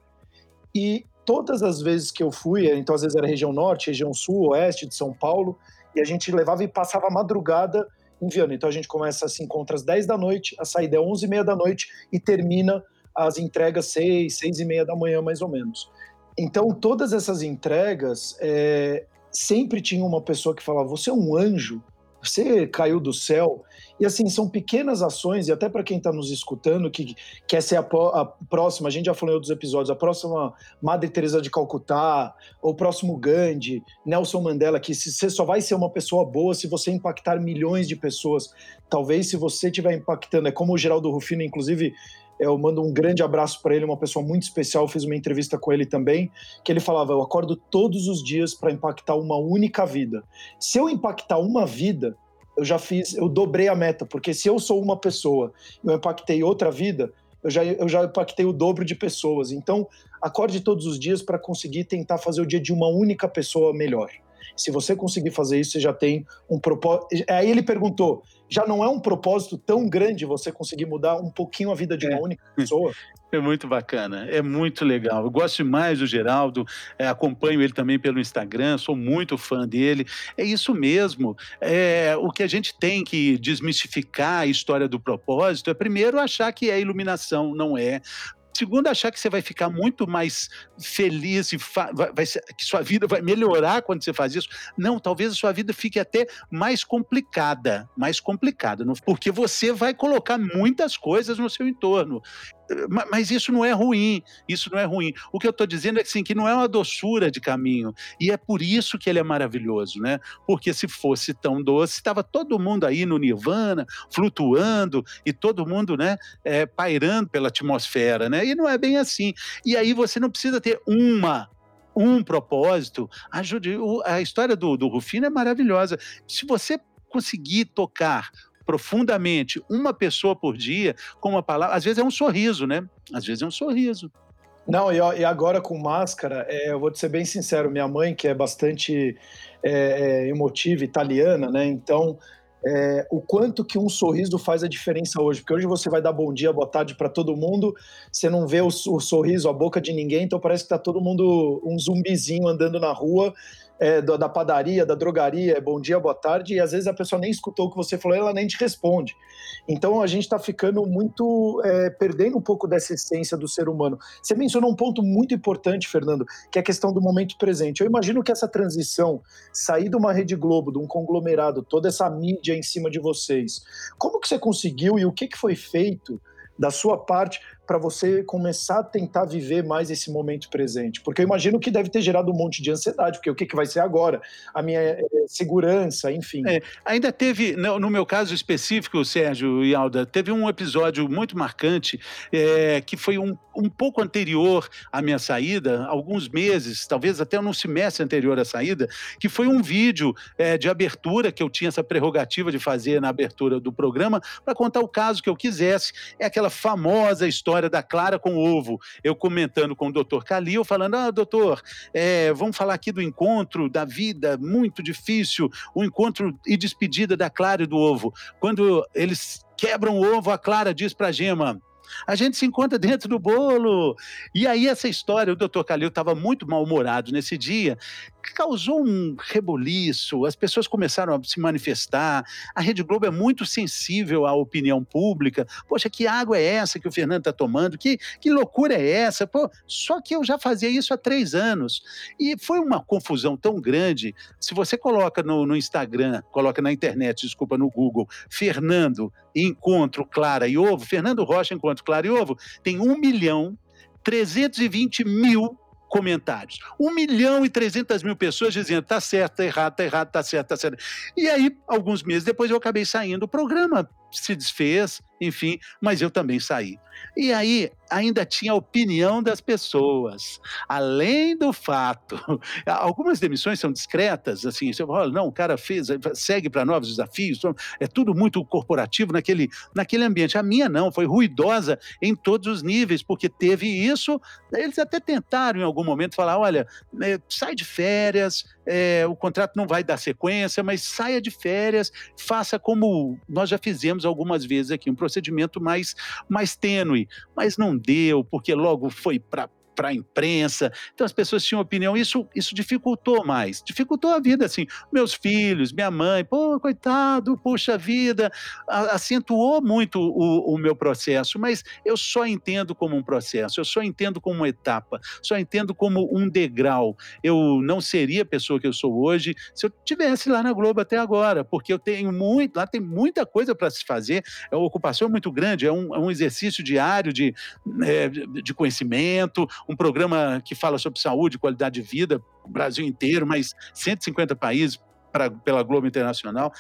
Speaker 2: E todas as vezes que eu fui, então às vezes era região norte, região sul, oeste de São Paulo, e a gente levava e passava a madrugada enviando. Então a gente começa se encontra às 10 da noite, a saída é 11 e meia da noite e termina as entregas 6, 6 e meia da manhã mais ou menos. Então todas essas entregas, é, sempre tinha uma pessoa que falava, você é um anjo, você caiu do céu. E assim, são pequenas ações, e até para quem está nos escutando, que quer ser a, a, próxima, a gente já falou em outros episódios, a próxima Madre Teresa de Calcutá, ou o próximo Gandhi, Nelson Mandela, que você só vai ser uma pessoa boa se você impactar milhões de pessoas. Talvez se você estiver impactando, é como o Geraldo Rufino, inclusive, eu mando um grande abraço para ele, uma pessoa muito especial. fiz uma entrevista com ele também, que ele falava: Eu acordo todos os dias para impactar uma única vida. Se eu impactar uma vida, eu já fiz, eu dobrei a meta, porque se eu sou uma pessoa eu impactei outra vida, eu já, eu já impactei o dobro de pessoas. Então, acorde todos os dias para conseguir tentar fazer o dia de uma única pessoa melhor. Se você conseguir fazer isso, você já tem um propósito. Aí ele perguntou: já não é um propósito tão grande você conseguir mudar um pouquinho a vida de uma é. única pessoa? [LAUGHS]
Speaker 3: É muito bacana, é muito legal. Eu gosto demais do Geraldo, é, acompanho ele também pelo Instagram, sou muito fã dele. É isso mesmo. É, o que a gente tem que desmistificar a história do propósito é, primeiro, achar que é iluminação, não é. Segundo, achar que você vai ficar muito mais feliz e vai, vai ser, que sua vida vai melhorar quando você faz isso. Não, talvez a sua vida fique até mais complicada, mais complicada, porque você vai colocar muitas coisas no seu entorno. Mas isso não é ruim, isso não é ruim. O que eu estou dizendo é que, sim, que não é uma doçura de caminho, e é por isso que ele é maravilhoso, né? Porque se fosse tão doce, estava todo mundo aí no nirvana, flutuando, e todo mundo, né, é, pairando pela atmosfera, né? E não é bem assim. E aí você não precisa ter uma um propósito. Ajude. A história do, do Rufino é maravilhosa. Se você conseguir tocar profundamente uma pessoa por dia com uma palavra. Às vezes é um sorriso, né? Às vezes é um sorriso.
Speaker 2: Não, e, agora com máscara, é, eu vou te ser bem sincero, minha mãe, que é bastante é, é emotiva, italiana, né? Então, é, o quanto que um sorriso faz a diferença hoje. Porque hoje você vai dar bom dia, boa tarde para todo mundo, você não vê o, o, sorriso, a boca de ninguém, então parece que está todo mundo um zumbizinho andando na rua é, da padaria, da drogaria, é bom dia, boa tarde, e às vezes a pessoa nem escutou o que você falou, ela nem te responde. Então a gente está ficando muito, é, perdendo um pouco dessa essência do ser humano. Você mencionou um ponto muito importante, Fernando, que é a questão do momento presente. Eu imagino que essa transição, sair de uma Rede Globo, de um conglomerado, toda essa mídia em cima de vocês, como que você conseguiu e o que, que foi feito da sua parte para você começar a tentar viver mais esse momento presente? Porque eu imagino que deve ter gerado um monte de ansiedade, porque o que, que vai ser agora? A minha é, segurança, enfim.
Speaker 3: É, ainda teve, no, no, meu caso específico, Sérgio e Alda, teve um episódio muito marcante é, que foi um, um pouco anterior à minha saída, alguns meses, talvez até um semestre anterior à saída, que foi um vídeo é, de abertura que eu tinha essa prerrogativa de fazer na abertura do programa para contar o caso que eu quisesse. É aquela famosa história história da Clara com o ovo. Eu comentando com o doutor Calil, falando: ah, doutor, é, vamos falar aqui do encontro da vida, muito difícil, o encontro e despedida da Clara e do ovo. Quando eles quebram o ovo, a Clara diz para a Gema: a gente se encontra dentro do bolo. E aí, essa história, o doutor Calil estava muito mal-humorado nesse dia, causou um reboliço, as pessoas começaram a se manifestar. A Rede Globo é muito sensível à opinião pública. Poxa, que água é essa que o Fernando está tomando? Que, que loucura é essa? Pô, só que eu já fazia isso há três anos. E foi uma confusão tão grande. Se você coloca no, no Instagram, coloca na internet, desculpa, no Google, Fernando Encontro Clara e Ovo, Fernando Rocha Encontro Clara e Ovo, tem 1 milhão 320 mil comentários. 1 milhão e 300 mil pessoas dizendo tá certo, tá errado, tá errado, tá certo, tá certo. E aí, alguns meses depois, eu acabei saindo. O programa se desfez, enfim, mas eu também saí. E aí ainda tinha a opinião das pessoas, além do fato. [LAUGHS] Algumas demissões são discretas, assim, você fala, não, o cara fez, segue para novos desafios, é tudo muito corporativo naquele, naquele ambiente. A minha não, foi ruidosa em todos os níveis, porque teve isso, eles até tentaram em algum momento falar, olha, é, sai de férias, é, o contrato não vai dar sequência, mas saia de férias, faça como nós já fizemos algumas vezes aqui, um procedimento mais, mais tênue, mas não deu, porque logo foi para para a imprensa. Então as pessoas tinham opinião. Isso, isso dificultou mais. Dificultou a vida, assim. Meus filhos, minha mãe, pô, coitado, puxa vida. acentuou muito o, o meu processo, mas eu só entendo como um processo, eu só entendo como uma etapa, só entendo como um degrau. Eu não seria a pessoa que eu sou hoje se eu tivesse lá na Globo até agora, porque eu tenho muito, lá tem muita coisa para se fazer, é uma ocupação muito grande, é um, é um exercício diário de, é, de conhecimento, um programa que fala sobre saúde, qualidade de vida, Brasil inteiro, mas 150 países pra, pela Globo Internacional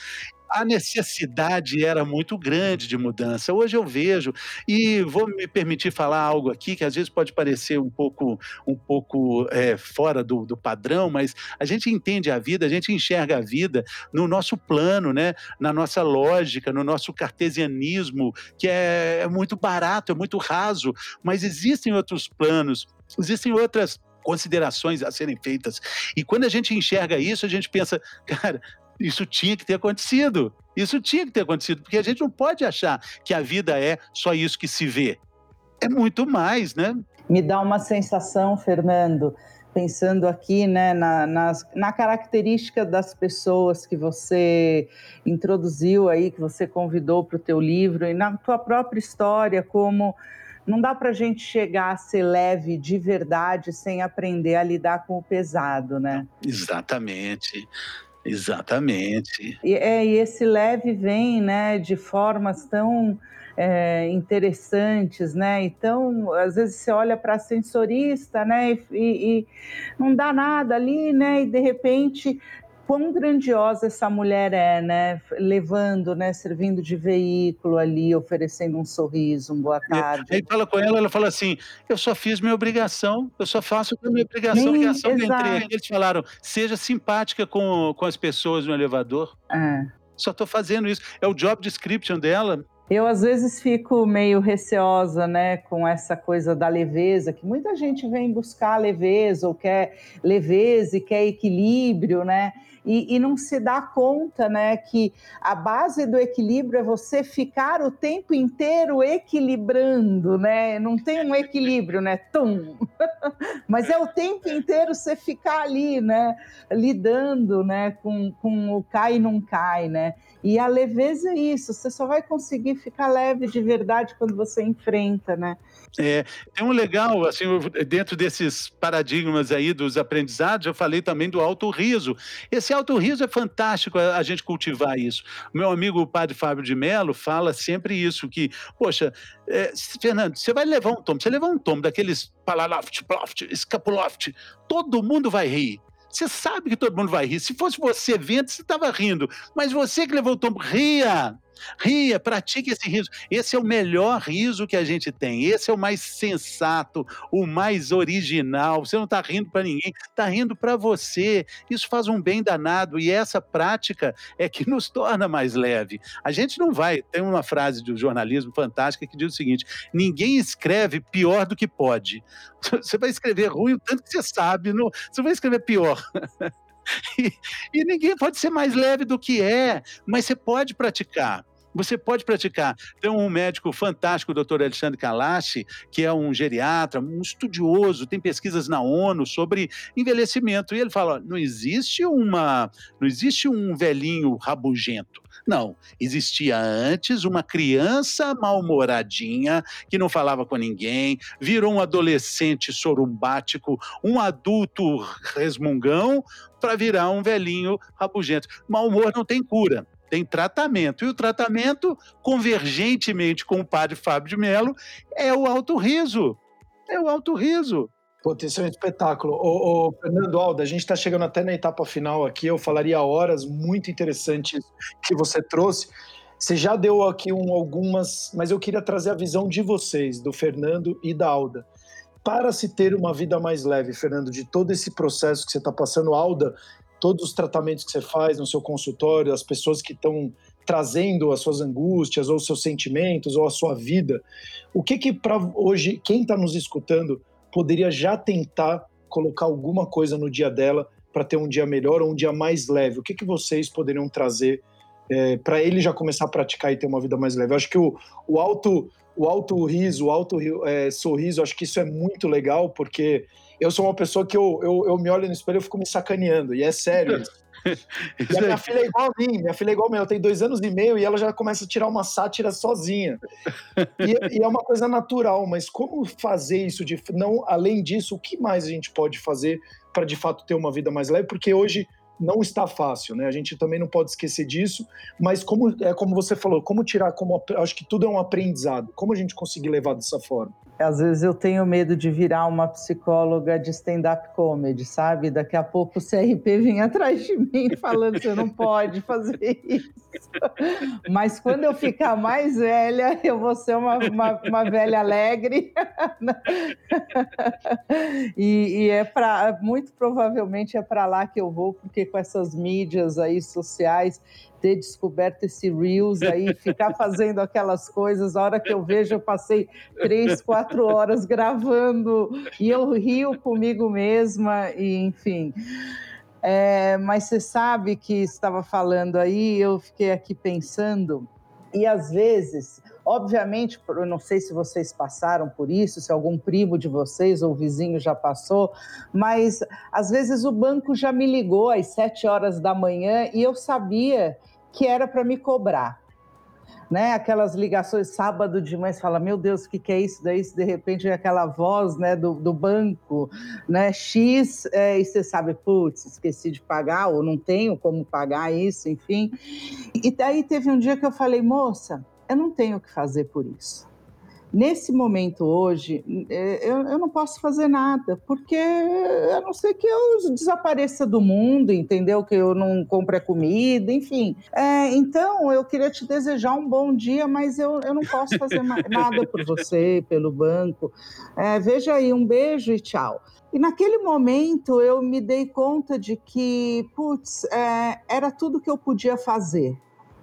Speaker 3: a necessidade era muito grande de mudança. Hoje eu vejo, e vou me permitir falar algo aqui que às vezes pode parecer um pouco, um pouco é, fora do, do, padrão, mas a gente entende a vida, a gente enxerga a vida no nosso plano, né? na nossa lógica, no nosso cartesianismo, que é, é muito barato, é muito raso, mas existem outros planos, existem outras considerações a serem feitas. E quando a gente enxerga isso, a gente pensa, [LAUGHS] cara, isso tinha que ter acontecido. Isso tinha que ter acontecido, porque a gente não pode achar que a vida é só isso que se vê. É muito mais, né?
Speaker 1: Me dá uma sensação, Fernando, pensando aqui né, na, nas, na característica das pessoas que você introduziu aí, que você convidou para o teu livro, e na tua própria história, como não dá para a gente chegar a ser leve de verdade sem aprender a lidar com o pesado, né?
Speaker 3: Exatamente. Exatamente.
Speaker 1: E, é, e esse leve vem, né, de formas tão é, interessantes, né? Então, às vezes você olha para sensorista, né? E, e, não dá nada ali, né? E de repente quão grandiosa essa mulher é, né? Levando, né? Servindo de veículo ali, oferecendo um sorriso, um boa tarde.
Speaker 3: E aí fala com ela, ela fala assim: eu só fiz minha obrigação, eu só faço a minha obrigação. Sim, ligação entre eles falaram: seja simpática com, com as pessoas no elevador. É. Só estou fazendo isso. É o job description dela.
Speaker 1: Eu às vezes fico meio receosa, né, com essa coisa da leveza, que muita gente vem buscar leveza ou quer leveza e quer equilíbrio, né? E, e, não se dá conta né, que a base do equilíbrio é você ficar o tempo inteiro equilibrando, né? Não tem um equilíbrio, né? Tum! [LAUGHS] Mas é o tempo inteiro você ficar ali, né? Lidando né, com, com o cai e não cai, né? E a leveza é isso, você só vai conseguir ficar leve de verdade quando você enfrenta, né?
Speaker 3: É, tem um legal, assim, dentro desses paradigmas aí dos aprendizados, eu falei também do alto riso. Esse alto riso é fantástico a, gente cultivar isso. Meu amigo o padre Fábio de Mello fala sempre isso, que, poxa, é, Fernando, você vai levar um tombo, você levar um tombo daqueles palaloft, ploft, escapuloft, todo mundo vai rir. Você sabe que todo mundo vai rir. Se fosse você vendo, você estava rindo. Mas você que levou o tombo, ria. Ria, pratique esse riso. Esse é o melhor riso que a gente tem. Esse é o mais sensato, o mais original. Você não está rindo para ninguém, está rindo para você. Isso faz um bem danado e essa prática é que nos torna mais leve. A gente não vai. Tem uma frase do jornalismo fantástica que diz o seguinte: ninguém escreve pior do que pode. [LAUGHS] Você vai escrever ruim o tanto que você sabe, não, você vai escrever pior. [LAUGHS] [LAUGHS] E, e ninguém pode ser mais leve do que é, mas você pode praticar. Você pode praticar. Tem um médico fantástico, o Dr. Alexandre Kalashi, que é um geriatra, um estudioso, tem pesquisas na ONU sobre envelhecimento. E ele fala: não existe uma, não existe um velhinho rabugento. Não, existia antes uma criança mal-humoradinha que não falava com ninguém, virou um adolescente sorumbático, um adulto resmungão, para virar um velhinho rabugento. Mal humor não tem cura tem tratamento. E o tratamento, convergentemente com o padre Fábio de Mello, é o alto riso. É o alto riso.
Speaker 2: Isso é um espetáculo. Ô, Fernando Alda, a gente está chegando até na etapa final aqui. Eu falaria horas muito interessantes que você trouxe. Você já deu aqui um, algumas, mas eu queria trazer a visão de vocês, do Fernando e da Alda. Para se ter uma vida mais leve, Fernando, de todo esse processo que você está passando, Alda, todos os tratamentos que você faz no seu consultório, as pessoas que estão trazendo as suas angústias ou os seus sentimentos ou a sua vida, o que que para hoje quem está nos escutando poderia já tentar colocar alguma coisa no dia dela para ter um dia melhor ou um dia mais leve? O que, que vocês poderiam trazer é, para ele já começar a praticar e ter uma vida mais leve? Eu acho que o, o alto o alto riso, o alto é, sorriso, acho que isso é muito legal, porque eu sou uma pessoa que eu, eu, eu me olho no espelho e fico me sacaneando, e é sério. [LAUGHS] e a minha filha é igual a mim, minha filha é igual a mim, ela tem dois anos e meio e ela já começa a tirar uma sátira sozinha. E, e, é uma coisa natural, mas como fazer isso de não, além disso, o que mais a gente pode fazer para de fato ter uma vida mais leve? Porque hoje não está fácil, né? A gente também não pode esquecer disso, mas como é como você falou, como tirar como acho que tudo é um aprendizado. Como a gente conseguir levar dessa forma?
Speaker 1: Às vezes eu tenho medo de virar uma psicóloga de stand-up comedy, sabe? Daqui a pouco o CRP vem [LAUGHS] atrás de mim falando você não pode fazer isso. Mas quando eu ficar mais velha, eu vou ser uma, uma, uma velha alegre. [LAUGHS] e, e é para muito provavelmente é para lá que eu vou, porque com essas mídias aí sociais ter descoberto esse Reels aí, ficar fazendo aquelas coisas. A hora que eu vejo, eu passei três, quatro horas gravando e eu rio comigo mesma, e enfim. É, mas você sabe que estava falando aí, eu fiquei aqui pensando, e às vezes Obviamente, eu não sei se vocês passaram por isso, se algum primo de vocês ou vizinho já passou, mas às vezes o banco já me ligou às sete horas da manhã e eu sabia que era para me cobrar. Né, aquelas ligações sábado de manhã, fala, meu Deus, o que, que é isso? Daí, de repente, é aquela voz né, do, do banco, né, X, é, e você sabe, putz, esqueci de pagar, ou não tenho como pagar isso, enfim. E daí teve um dia que eu falei, moça, eu não tenho o que fazer por isso. Nesse momento hoje, é, eu, eu, não posso fazer nada, porque a não ser que eu desapareça do mundo, entendeu? Que eu não compre a comida, enfim. É, então, eu queria te desejar um bom dia, mas eu, eu não posso fazer [LAUGHS] nada por você, pelo banco. É, veja aí, um beijo e tchau. E naquele momento eu me dei conta de que, putz, é, era tudo que eu podia fazer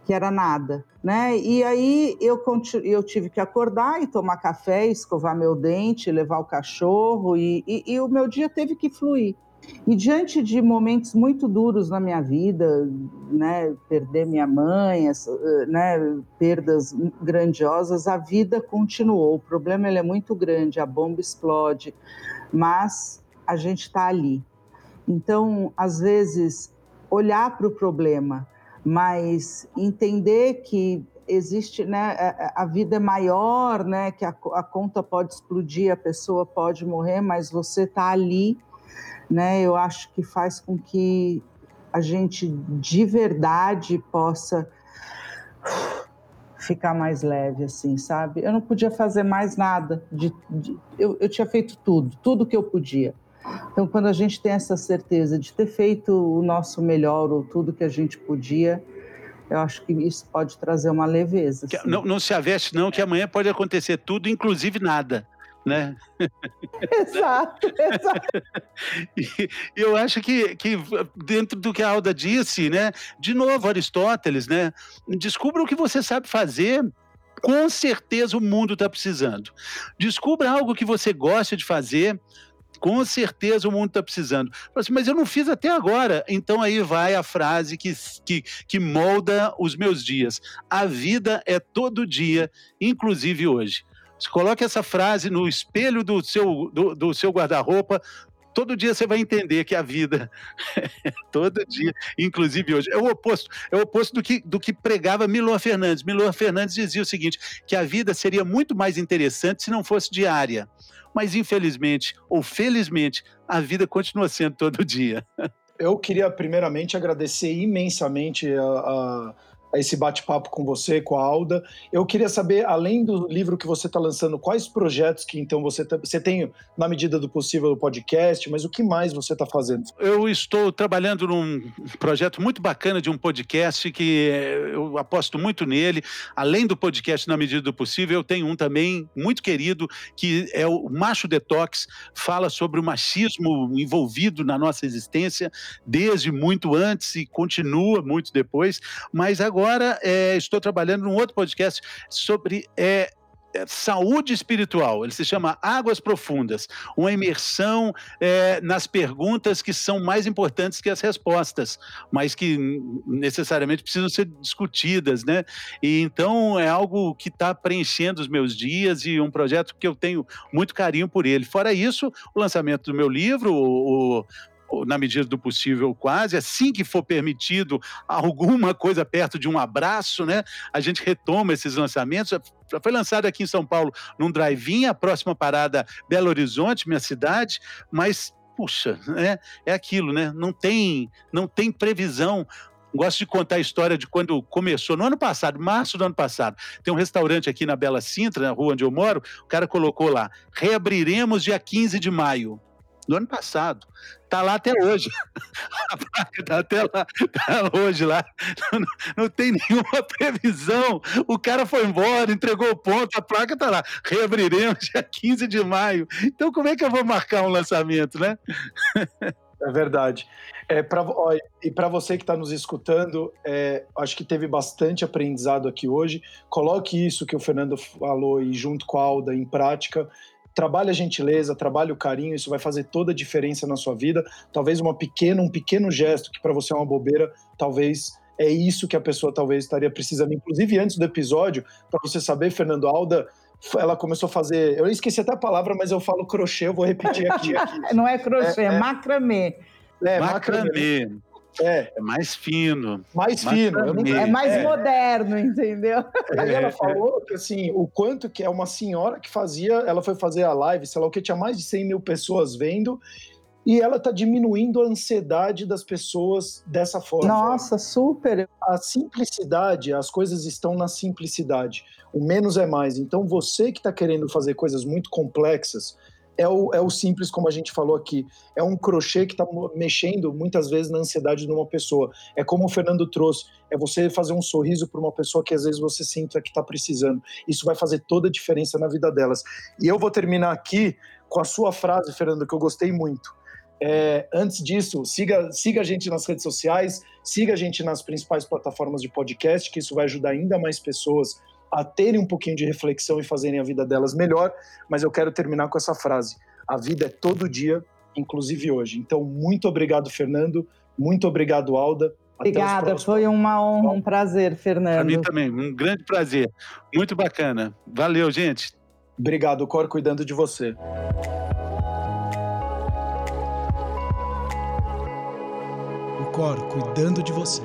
Speaker 1: que era nada, né? E aí eu, eu tive que acordar e tomar café, escovar meu dente, levar o cachorro e, e, e o meu dia teve que fluir. E diante de momentos muito duros na minha vida, né, perder minha mãe, né, perdas grandiosas, a vida continuou. O problema ele é muito grande, a bomba explode, mas a gente está ali. Então, às vezes, olhar para o problema mas entender que existe, né, a, vida é maior, né, que a, a, conta pode explodir, a pessoa pode morrer, mas você está ali, né, eu acho que faz com que a gente de verdade possa ficar mais leve, assim, sabe? Eu não podia fazer mais nada, de, de eu, eu tinha feito tudo, tudo que eu podia. Então, quando a gente tem essa certeza de ter feito o nosso melhor ou tudo que a gente podia, eu acho que isso pode trazer uma leveza.
Speaker 3: Assim. Não, não se aveste, não, que amanhã pode acontecer tudo, inclusive nada. Né? [LAUGHS]
Speaker 1: Exato, exato. [LAUGHS]
Speaker 3: e eu acho que, que dentro do que a Alda disse, né? De novo, Aristóteles, né? Descubra o que você sabe fazer com certeza o mundo está precisando. Descubra algo que você gosta de fazer, com certeza o mundo está precisando. Assim, mas eu não fiz até agora. Então aí vai a frase que, que, que molda os meus dias. A vida é todo dia, inclusive hoje. Coloca essa frase no espelho do seu, do, do seu guarda-roupa, todo dia você vai entender que a vida [LAUGHS] todo dia, inclusive hoje, é o oposto, é o oposto do que, do que pregava Milor Fernandes. Milor Fernandes dizia o seguinte, que a vida seria muito mais interessante se não fosse diária. Mas infelizmente ou felizmente, a vida continua sendo todo dia.
Speaker 2: Eu queria primeiramente agradecer imensamente a, a esse bate-papo com você, com a Alda. Eu queria saber, além do livro que você está lançando, quais projetos que então você, tá, você tem, na medida do possível, o podcast, mas o que mais você está fazendo?
Speaker 3: Eu estou trabalhando num projeto muito bacana de um podcast que eu aposto muito nele. Além do podcast, na medida do possível, eu tenho um também muito querido, que é o Macho Detox, fala sobre o machismo envolvido na nossa existência desde muito antes e continua muito depois, mas agora agora é, estou trabalhando num outro podcast sobre é, é, saúde espiritual. Ele se chama Águas Profundas, uma imersão é, nas perguntas que são mais importantes que as respostas, mas que necessariamente precisam ser discutidas, né? E então é algo que está preenchendo os meus dias e um projeto que eu tenho muito carinho por ele. Fora isso, o lançamento do meu livro, o, na medida do possível, quase, assim que for permitido alguma coisa perto de um abraço, né? A gente retoma esses lançamentos. Já foi lançado aqui em São Paulo num drive-in, a próxima parada Belo Horizonte, minha cidade, mas puxa, né? É aquilo, né? Não tem, não tem previsão gosto de contar a história de quando começou, no ano passado, março do ano passado. Tem um restaurante aqui na Bela Sintra, na rua onde eu moro, o cara colocou lá: reabriremos dia 15 de maio do ano passado. Está lá até hoje. [LAUGHS] A placa está até lá, tá hoje lá. Não, não, tem nenhuma [LAUGHS] previsão. O cara foi embora, entregou o ponto, a placa está lá. Reabriremos dia 15 de maio. Então, como é que eu vou marcar um lançamento, né?
Speaker 2: É verdade. É, pra, ó, e para você que está nos escutando, é, acho que teve bastante aprendizado aqui hoje. Coloque isso que o Fernando falou e junto com a Alda em prática trabalhe a gentileza, trabalhe o carinho, isso vai fazer toda a diferença na sua vida. Talvez uma pequena, um pequeno gesto que para você é uma bobeira, talvez é isso que a pessoa talvez estaria precisando. Inclusive, antes do episódio, para você saber, Fernando Alda, ela começou a fazer. Eu esqueci até a palavra, mas eu falo crochê, eu vou repetir aqui. aqui. [LAUGHS]
Speaker 1: Não é crochê, é, é macramê.
Speaker 3: É, macramê. macramê. É. é mais fino.
Speaker 2: Mais, mais fino.
Speaker 1: é mais é. moderno, entendeu?
Speaker 2: Aí ela é. falou que assim, o quanto que é uma senhora que fazia, ela foi fazer a live, sei lá o que, tinha mais de 100 mil pessoas vendo, e ela está diminuindo a ansiedade das pessoas dessa forma.
Speaker 1: Nossa, super!
Speaker 2: A simplicidade, as coisas estão na simplicidade. O menos é mais. Então, você que está querendo fazer coisas muito complexas, é o, é o simples, como a gente falou aqui. É um crochê que está mexendo muitas vezes na ansiedade de uma pessoa. É como o Fernando trouxe: é você fazer um sorriso para uma pessoa que às vezes você sinta que está precisando. Isso vai fazer toda a diferença na vida delas. E eu vou terminar aqui com a sua frase, Fernando, que eu gostei muito. É, antes disso, siga, siga a gente nas redes sociais, siga a gente nas principais plataformas de podcast, que isso vai ajudar ainda mais pessoas a terem um pouquinho de reflexão e fazerem a vida delas melhor. Mas eu quero terminar com essa frase: a vida é todo dia, inclusive hoje. Então, muito obrigado, Fernando. Muito obrigado, Alda.
Speaker 1: Obrigada, foi uma honra, um prazer, Fernando. Para
Speaker 3: mim também, um grande prazer. Muito bacana. valeu, gente.
Speaker 2: Obrigado, Cor, cuidando de você.
Speaker 4: Cor cuidando de você.